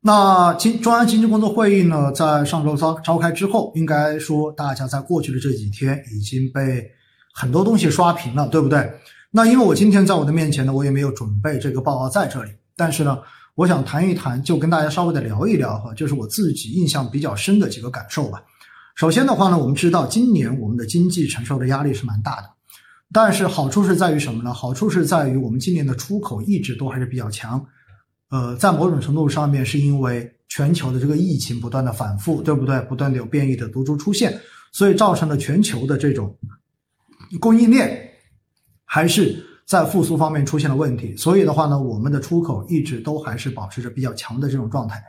那经中央经济工作会议呢，在上周召召开之后，应该说大家在过去的这几天已经被很多东西刷屏了，对不对？那因为我今天在我的面前呢，我也没有准备这个报告在这里，但是呢，我想谈一谈，就跟大家稍微的聊一聊哈，就是我自己印象比较深的几个感受吧。首先的话呢，我们知道今年我们的经济承受的压力是蛮大的，但是好处是在于什么呢？好处是在于我们今年的出口一直都还是比较强。呃，在某种程度上面，是因为全球的这个疫情不断的反复，对不对？不断的有变异的毒株出现，所以造成了全球的这种供应链还是在复苏方面出现了问题。所以的话呢，我们的出口一直都还是保持着比较强的这种状态。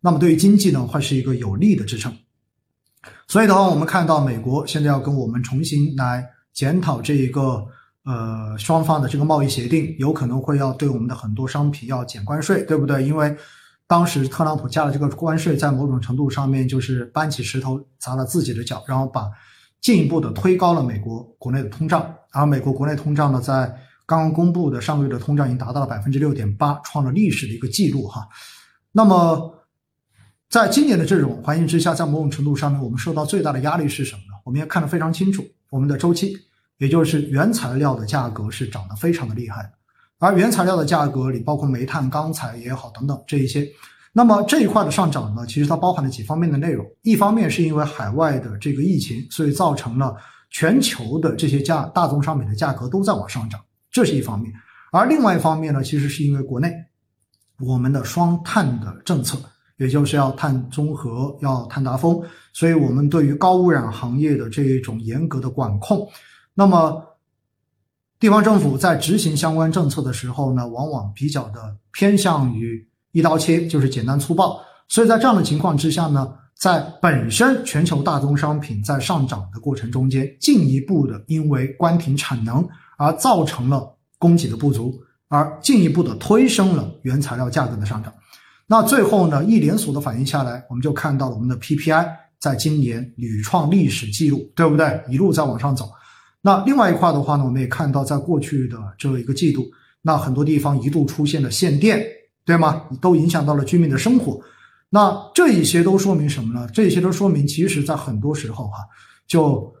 那么对于经济呢，会是一个有力的支撑。所以的话，我们看到美国现在要跟我们重新来检讨这一个。呃，双方的这个贸易协定有可能会要对我们的很多商品要减关税，对不对？因为当时特朗普加了这个关税，在某种程度上面就是搬起石头砸了自己的脚，然后把进一步的推高了美国国内的通胀。而美国国内通胀呢，在刚刚公布的上个月的通胀已经达到了百分之六点八，创了历史的一个记录哈。那么，在今年的这种环境之下，在某种程度上面，我们受到最大的压力是什么呢？我们也看得非常清楚，我们的周期。也就是原材料的价格是涨得非常的厉害，而原材料的价格里包括煤炭、钢材也好等等这一些，那么这一块的上涨呢，其实它包含了几方面的内容。一方面是因为海外的这个疫情，所以造成了全球的这些价大宗商品的价格都在往上涨，这是一方面。而另外一方面呢，其实是因为国内我们的双碳的政策，也就是要碳中和、要碳达峰，所以我们对于高污染行业的这一种严格的管控。那么，地方政府在执行相关政策的时候呢，往往比较的偏向于一刀切，就是简单粗暴。所以在这样的情况之下呢，在本身全球大宗商品在上涨的过程中间，进一步的因为关停产能而造成了供给的不足，而进一步的推升了原材料价格的上涨。那最后呢，一连锁的反应下来，我们就看到了我们的 PPI 在今年屡创历史记录，对不对？一路在往上走。那另外一块的话呢，我们也看到，在过去的这一个季度，那很多地方一度出现了限电，对吗？都影响到了居民的生活。那这一些都说明什么呢？这些都说明，其实在很多时候哈，就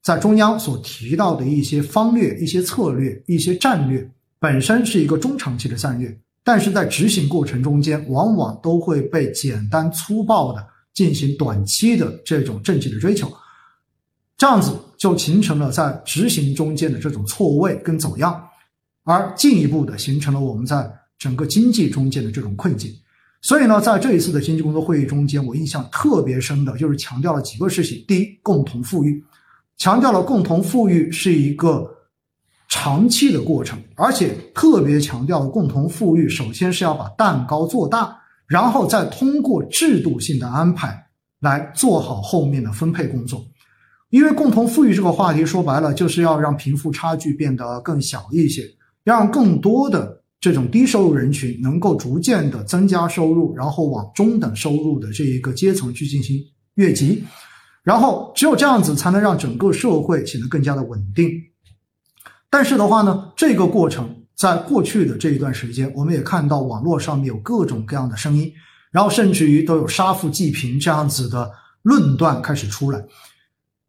在中央所提到的一些方略、一些策略、一些战略，本身是一个中长期的战略，但是在执行过程中间，往往都会被简单粗暴的进行短期的这种政绩的追求。这样子就形成了在执行中间的这种错位跟走样，而进一步的形成了我们在整个经济中间的这种困境。所以呢，在这一次的经济工作会议中间，我印象特别深的就是强调了几个事情：第一，共同富裕，强调了共同富裕是一个长期的过程，而且特别强调了共同富裕，首先是要把蛋糕做大，然后再通过制度性的安排来做好后面的分配工作。因为共同富裕这个话题说白了，就是要让贫富差距变得更小一些，让更多的这种低收入人群能够逐渐的增加收入，然后往中等收入的这一个阶层去进行跃级，然后只有这样子才能让整个社会显得更加的稳定。但是的话呢，这个过程在过去的这一段时间，我们也看到网络上面有各种各样的声音，然后甚至于都有杀富济贫这样子的论断开始出来。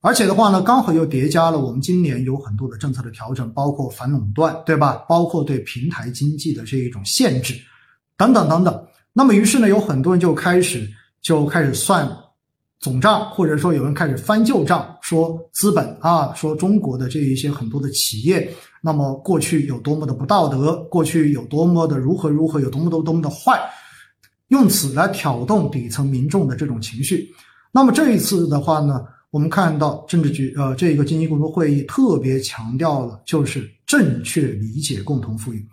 而且的话呢，刚好又叠加了我们今年有很多的政策的调整，包括反垄断，对吧？包括对平台经济的这一种限制，等等等等。那么于是呢，有很多人就开始就开始算总账，或者说有人开始翻旧账，说资本啊，说中国的这一些很多的企业，那么过去有多么的不道德，过去有多么的如何如何，有多么多多么的坏，用此来挑动底层民众的这种情绪。那么这一次的话呢？我们看到政治局呃，这个经济工作会议特别强调了，就是正确理解共同富裕，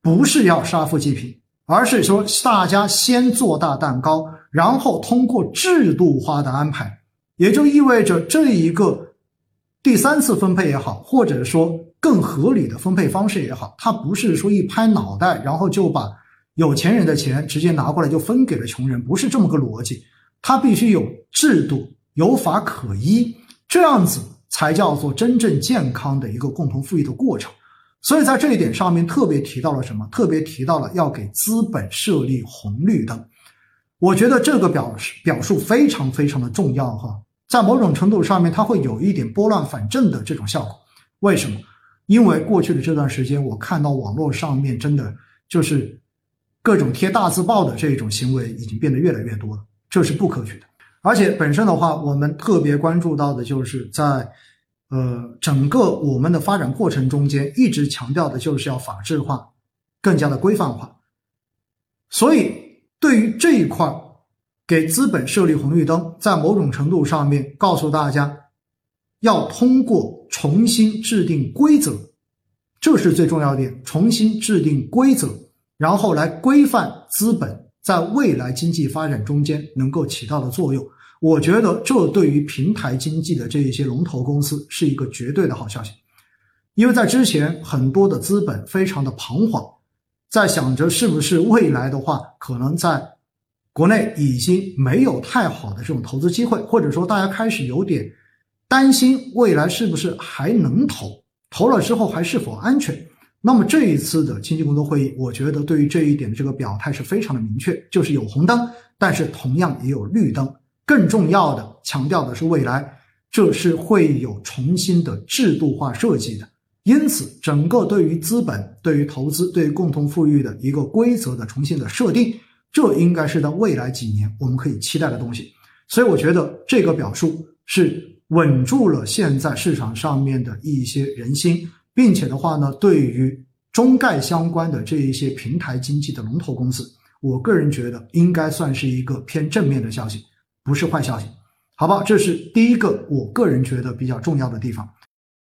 不是要杀富济贫，而是说大家先做大蛋糕，然后通过制度化的安排，也就意味着这一个第三次分配也好，或者说更合理的分配方式也好，它不是说一拍脑袋，然后就把有钱人的钱直接拿过来就分给了穷人，不是这么个逻辑，它必须有制度。有法可依，这样子才叫做真正健康的一个共同富裕的过程。所以在这一点上面特别提到了什么？特别提到了要给资本设立红绿灯。我觉得这个表示表述非常非常的重要哈，在某种程度上面，它会有一点拨乱反正的这种效果。为什么？因为过去的这段时间，我看到网络上面真的就是各种贴大字报的这种行为已经变得越来越多了，这是不可取的。而且本身的话，我们特别关注到的就是在呃整个我们的发展过程中间，一直强调的就是要法治化，更加的规范化。所以对于这一块儿，给资本设立红绿灯，在某种程度上面告诉大家。要通过重新制定规则，这是最重要的点。重新制定规则，然后来规范资本在未来经济发展中间能够起到的作用。我觉得这对于平台经济的这一些龙头公司是一个绝对的好消息，因为在之前很多的资本非常的彷徨，在想着是不是未来的话，可能在国内已经没有太好的这种投资机会，或者说大家开始有点。担心未来是不是还能投？投了之后还是否安全？那么这一次的经济工作会议，我觉得对于这一点的这个表态是非常的明确，就是有红灯，但是同样也有绿灯。更重要的，强调的是未来，这是会有重新的制度化设计的。因此，整个对于资本、对于投资、对于共同富裕的一个规则的重新的设定，这应该是在未来几年我们可以期待的东西。所以，我觉得这个表述是。稳住了现在市场上面的一些人心，并且的话呢，对于中概相关的这一些平台经济的龙头公司，我个人觉得应该算是一个偏正面的消息，不是坏消息，好吧？这是第一个我个人觉得比较重要的地方。